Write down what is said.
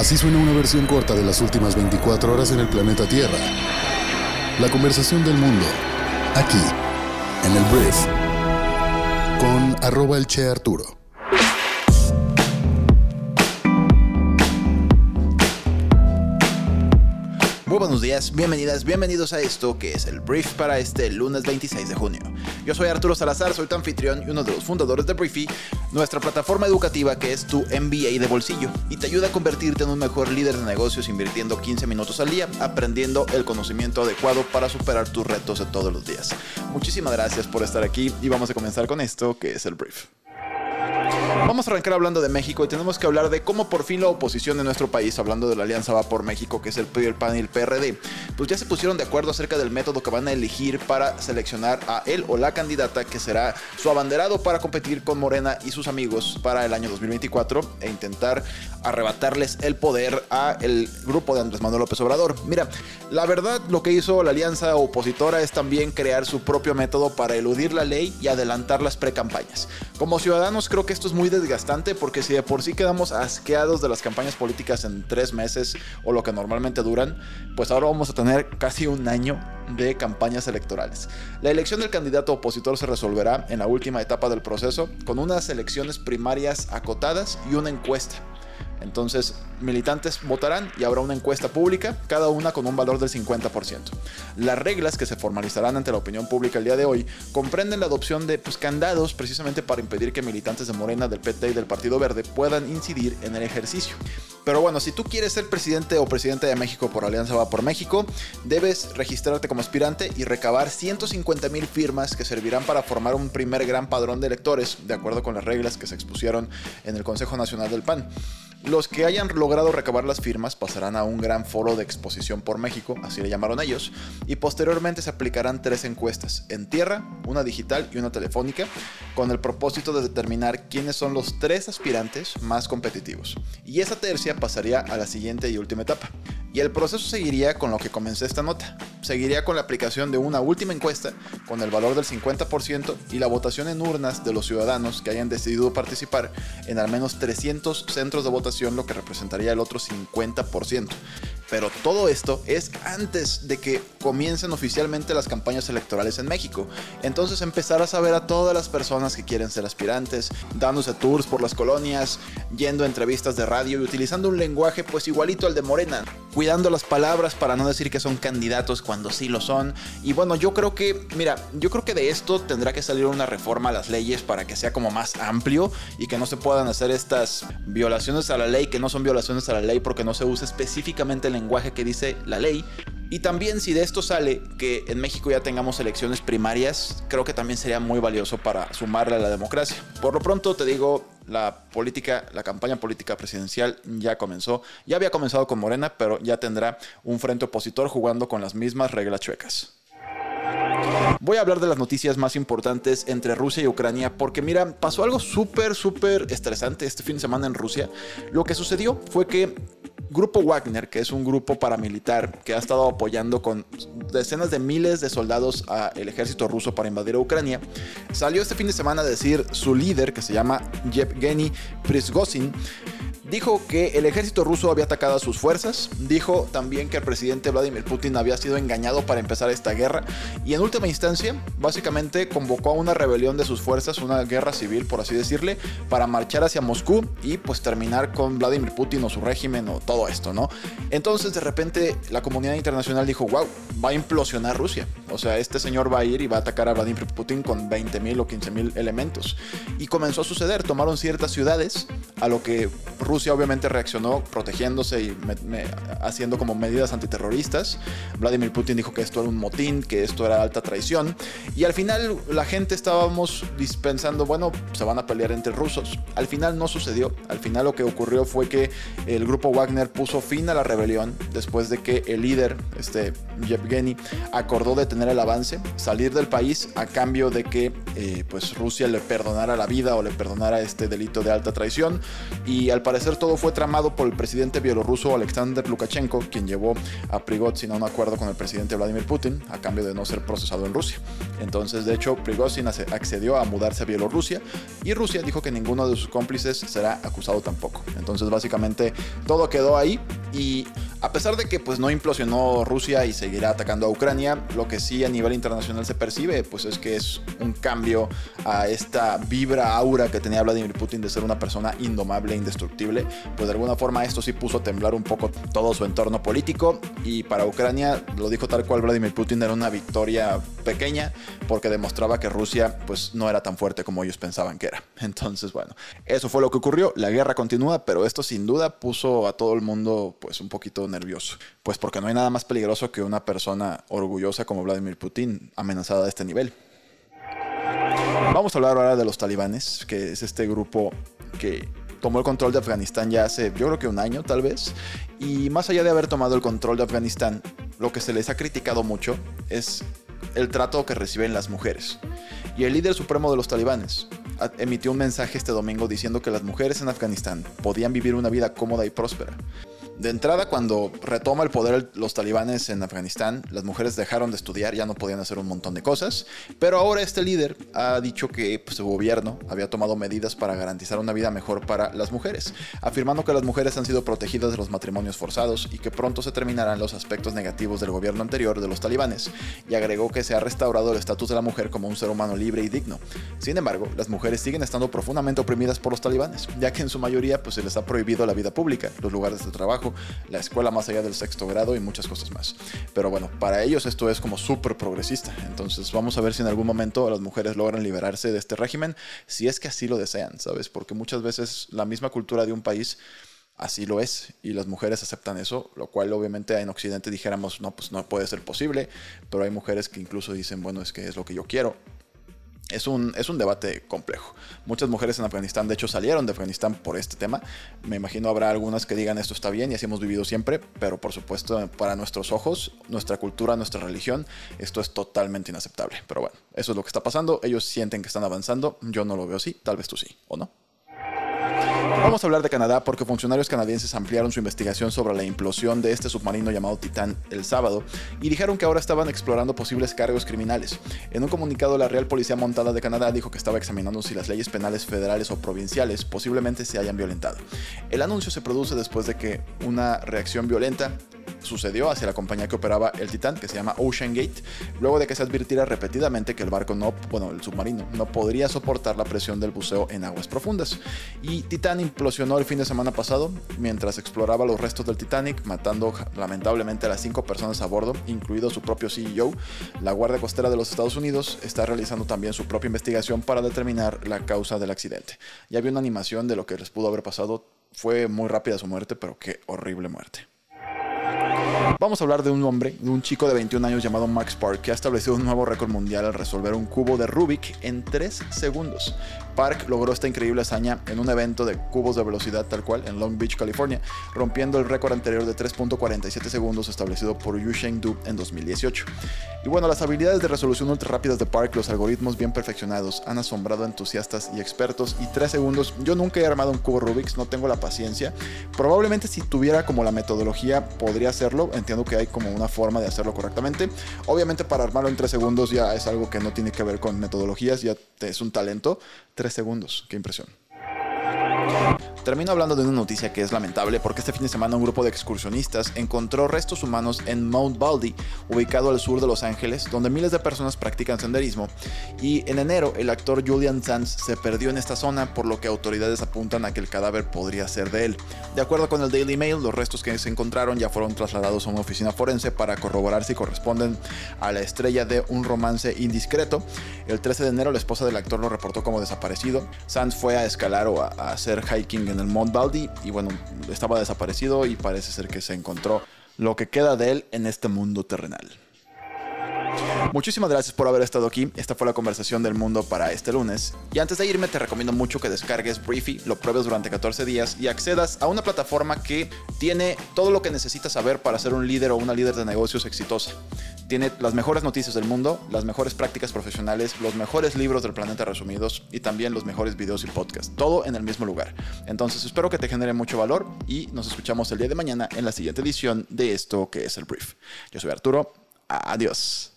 Así suena una versión corta de las últimas 24 horas en el planeta Tierra. La conversación del mundo, aquí, en el Brief, con arroba el Che Arturo. Muy buenos días, bienvenidas, bienvenidos a esto que es el brief para este lunes 26 de junio. Yo soy Arturo Salazar, soy tu anfitrión y uno de los fundadores de Briefy, nuestra plataforma educativa que es tu MBA de bolsillo y te ayuda a convertirte en un mejor líder de negocios invirtiendo 15 minutos al día, aprendiendo el conocimiento adecuado para superar tus retos de todos los días. Muchísimas gracias por estar aquí y vamos a comenzar con esto que es el brief. Vamos a arrancar hablando de México y tenemos que hablar de cómo por fin la oposición de nuestro país, hablando de la Alianza Va por México, que es el PRI, el PAN y el PRD, pues ya se pusieron de acuerdo acerca del método que van a elegir para seleccionar a él o la candidata que será su abanderado para competir con Morena y sus amigos para el año 2024 e intentar arrebatarles el poder a el grupo de Andrés Manuel López Obrador. Mira, la verdad lo que hizo la alianza opositora es también crear su propio método para eludir la ley y adelantar las precampañas. Como ciudadanos creo que esto es muy desgastante porque si de por sí quedamos asqueados de las campañas políticas en tres meses o lo que normalmente duran, pues ahora vamos a tener casi un año de campañas electorales. La elección del candidato opositor se resolverá en la última etapa del proceso con unas elecciones primarias acotadas y una encuesta. Entonces, militantes votarán y habrá una encuesta pública, cada una con un valor del 50%. Las reglas que se formalizarán ante la opinión pública el día de hoy comprenden la adopción de pues, candados precisamente para impedir que militantes de Morena, del PT y del Partido Verde puedan incidir en el ejercicio. Pero bueno, si tú quieres ser presidente o presidente de México por Alianza Va por México, debes registrarte como aspirante y recabar 150 mil firmas que servirán para formar un primer gran padrón de electores, de acuerdo con las reglas que se expusieron en el Consejo Nacional del PAN. Los que hayan logrado recabar las firmas pasarán a un gran foro de exposición por México, así le llamaron ellos, y posteriormente se aplicarán tres encuestas, en tierra, una digital y una telefónica, con el propósito de determinar quiénes son los tres aspirantes más competitivos. Y esa tercia pasaría a la siguiente y última etapa. Y el proceso seguiría con lo que comencé esta nota. Seguiría con la aplicación de una última encuesta con el valor del 50% y la votación en urnas de los ciudadanos que hayan decidido participar en al menos 300 centros de votación, lo que representaría el otro 50%. Pero todo esto es antes de que comiencen oficialmente las campañas electorales en México. Entonces empezar a saber a todas las personas que quieren ser aspirantes, dándose tours por las colonias, yendo a entrevistas de radio y utilizando un lenguaje pues igualito al de Morena, cuidando las palabras para no decir que son candidatos cuando sí lo son. Y bueno, yo creo que, mira, yo creo que de esto tendrá que salir una reforma a las leyes para que sea como más amplio y que no se puedan hacer estas violaciones a la ley que no son violaciones a la ley porque no se usa específicamente el lenguaje que dice la ley. Y también si de esto sale que en México ya tengamos elecciones primarias, creo que también sería muy valioso para sumarle a la democracia. Por lo pronto te digo, la política, la campaña política presidencial ya comenzó. Ya había comenzado con Morena, pero ya tendrá un frente opositor jugando con las mismas reglas chuecas. Voy a hablar de las noticias más importantes entre Rusia y Ucrania porque mira, pasó algo súper, súper estresante este fin de semana en Rusia. Lo que sucedió fue que Grupo Wagner, que es un grupo paramilitar que ha estado apoyando con decenas de miles de soldados al ejército ruso para invadir a Ucrania, salió este fin de semana a decir su líder, que se llama Yevgeny Prigozhin, Dijo que el ejército ruso había atacado a sus fuerzas, dijo también que el presidente Vladimir Putin había sido engañado para empezar esta guerra y en última instancia básicamente convocó a una rebelión de sus fuerzas, una guerra civil por así decirle, para marchar hacia Moscú y pues terminar con Vladimir Putin o su régimen o todo esto, ¿no? Entonces de repente la comunidad internacional dijo, wow, va a implosionar Rusia, o sea, este señor va a ir y va a atacar a Vladimir Putin con 20.000 o 15.000 elementos. Y comenzó a suceder, tomaron ciertas ciudades, a lo que Rusia obviamente reaccionó protegiéndose y haciendo como medidas antiterroristas. Vladimir Putin dijo que esto era un motín, que esto era alta traición. Y al final la gente estábamos dispensando, bueno, se van a pelear entre rusos. Al final no sucedió. Al final lo que ocurrió fue que el grupo Wagner puso fin a la rebelión después de que el líder, este Yevgeny, acordó detener el avance, salir del país a cambio de que eh, pues Rusia le perdonara la vida o le perdonara este delito de alta traición. Y al parecer todo fue tramado por el presidente bielorruso Alexander Lukashenko, quien llevó a Prigozhin a un acuerdo con el presidente Vladimir Putin a cambio de no ser procesado en Rusia. Entonces, de hecho, Prigozhin accedió a mudarse a Bielorrusia y Rusia dijo que ninguno de sus cómplices será acusado tampoco. Entonces, básicamente, todo quedó ahí y a pesar de que pues no implosionó Rusia y seguirá atacando a Ucrania, lo que sí a nivel internacional se percibe pues es que es un cambio a esta vibra aura que tenía Vladimir Putin de ser una persona indomable, indestructible, pues de alguna forma esto sí puso a temblar un poco todo su entorno político. Y para Ucrania lo dijo tal cual Vladimir Putin era una victoria pequeña porque demostraba que Rusia pues no era tan fuerte como ellos pensaban que era. Entonces, bueno, eso fue lo que ocurrió, la guerra continúa, pero esto sin duda puso a todo el mundo pues un poquito nervioso, pues porque no hay nada más peligroso que una persona orgullosa como Vladimir Putin amenazada a este nivel. Vamos a hablar ahora de los talibanes, que es este grupo que tomó el control de Afganistán ya hace, yo creo que un año tal vez, y más allá de haber tomado el control de Afganistán, lo que se les ha criticado mucho es el trato que reciben las mujeres. Y el líder supremo de los talibanes emitió un mensaje este domingo diciendo que las mujeres en Afganistán podían vivir una vida cómoda y próspera. De entrada, cuando retoma el poder los talibanes en Afganistán, las mujeres dejaron de estudiar, ya no podían hacer un montón de cosas, pero ahora este líder ha dicho que pues, su gobierno había tomado medidas para garantizar una vida mejor para las mujeres, afirmando que las mujeres han sido protegidas de los matrimonios forzados y que pronto se terminarán los aspectos negativos del gobierno anterior de los talibanes, y agregó que se ha restaurado el estatus de la mujer como un ser humano libre y digno. Sin embargo, las mujeres siguen estando profundamente oprimidas por los talibanes, ya que en su mayoría pues, se les ha prohibido la vida pública, los lugares de trabajo, la escuela más allá del sexto grado y muchas cosas más. Pero bueno, para ellos esto es como súper progresista. Entonces vamos a ver si en algún momento las mujeres logran liberarse de este régimen, si es que así lo desean, ¿sabes? Porque muchas veces la misma cultura de un país así lo es y las mujeres aceptan eso, lo cual obviamente en Occidente dijéramos, no, pues no puede ser posible, pero hay mujeres que incluso dicen, bueno, es que es lo que yo quiero es un, es un debate complejo. Muchas mujeres en Afganistán, de hecho, salieron de Afganistán por este tema. Me imagino habrá algunas que digan esto está bien y así hemos vivido siempre, pero por supuesto, para nuestros ojos, nuestra cultura, nuestra religión, esto es totalmente inaceptable. Pero bueno, eso es lo que está pasando. Ellos sienten que están avanzando. Yo no lo veo así. Tal vez tú sí, ¿o no? Vamos a hablar de Canadá porque funcionarios canadienses ampliaron su investigación sobre la implosión de este submarino llamado Titán el sábado y dijeron que ahora estaban explorando posibles cargos criminales. En un comunicado, la Real Policía Montada de Canadá dijo que estaba examinando si las leyes penales federales o provinciales posiblemente se hayan violentado. El anuncio se produce después de que una reacción violenta sucedió hacia la compañía que operaba el Titán, que se llama Ocean Gate, luego de que se advirtiera repetidamente que el barco no, bueno, el submarino, no podría soportar la presión del buceo en aguas profundas. Y Titán implosionó el fin de semana pasado mientras exploraba los restos del Titanic, matando lamentablemente a las cinco personas a bordo, incluido su propio CEO. La Guardia Costera de los Estados Unidos está realizando también su propia investigación para determinar la causa del accidente. Ya había una animación de lo que les pudo haber pasado. Fue muy rápida su muerte, pero qué horrible muerte. Vamos a hablar de un hombre, de un chico de 21 años llamado Max Park, que ha establecido un nuevo récord mundial al resolver un cubo de Rubik en 3 segundos. Park logró esta increíble hazaña en un evento de cubos de velocidad tal cual en Long Beach, California, rompiendo el récord anterior de 3.47 segundos establecido por Yu Du en 2018. Y bueno, las habilidades de resolución ultra rápidas de Park, los algoritmos bien perfeccionados, han asombrado a entusiastas y expertos. Y 3 segundos, yo nunca he armado un cubo Rubik, no tengo la paciencia. Probablemente si tuviera como la metodología podría hacerlo, entiendo que hay como una forma de hacerlo correctamente. Obviamente para armarlo en 3 segundos ya es algo que no tiene que ver con metodologías, ya es un talento. 3 segundos, qué impresión. Termino hablando de una noticia que es lamentable porque este fin de semana un grupo de excursionistas encontró restos humanos en Mount Baldy, ubicado al sur de Los Ángeles, donde miles de personas practican senderismo. Y en enero el actor Julian Sands se perdió en esta zona, por lo que autoridades apuntan a que el cadáver podría ser de él. De acuerdo con el Daily Mail, los restos que se encontraron ya fueron trasladados a una oficina forense para corroborar si corresponden a la estrella de un romance indiscreto. El 13 de enero la esposa del actor lo reportó como desaparecido. Sands fue a escalar o a hiking en el Mont Baldy y bueno, estaba desaparecido y parece ser que se encontró lo que queda de él en este mundo terrenal. Muchísimas gracias por haber estado aquí. Esta fue la conversación del mundo para este lunes. Y antes de irme, te recomiendo mucho que descargues Briefy, lo pruebes durante 14 días y accedas a una plataforma que tiene todo lo que necesitas saber para ser un líder o una líder de negocios exitosa. Tiene las mejores noticias del mundo, las mejores prácticas profesionales, los mejores libros del planeta resumidos y también los mejores videos y podcasts. Todo en el mismo lugar. Entonces espero que te genere mucho valor y nos escuchamos el día de mañana en la siguiente edición de esto que es el brief. Yo soy Arturo. Adiós.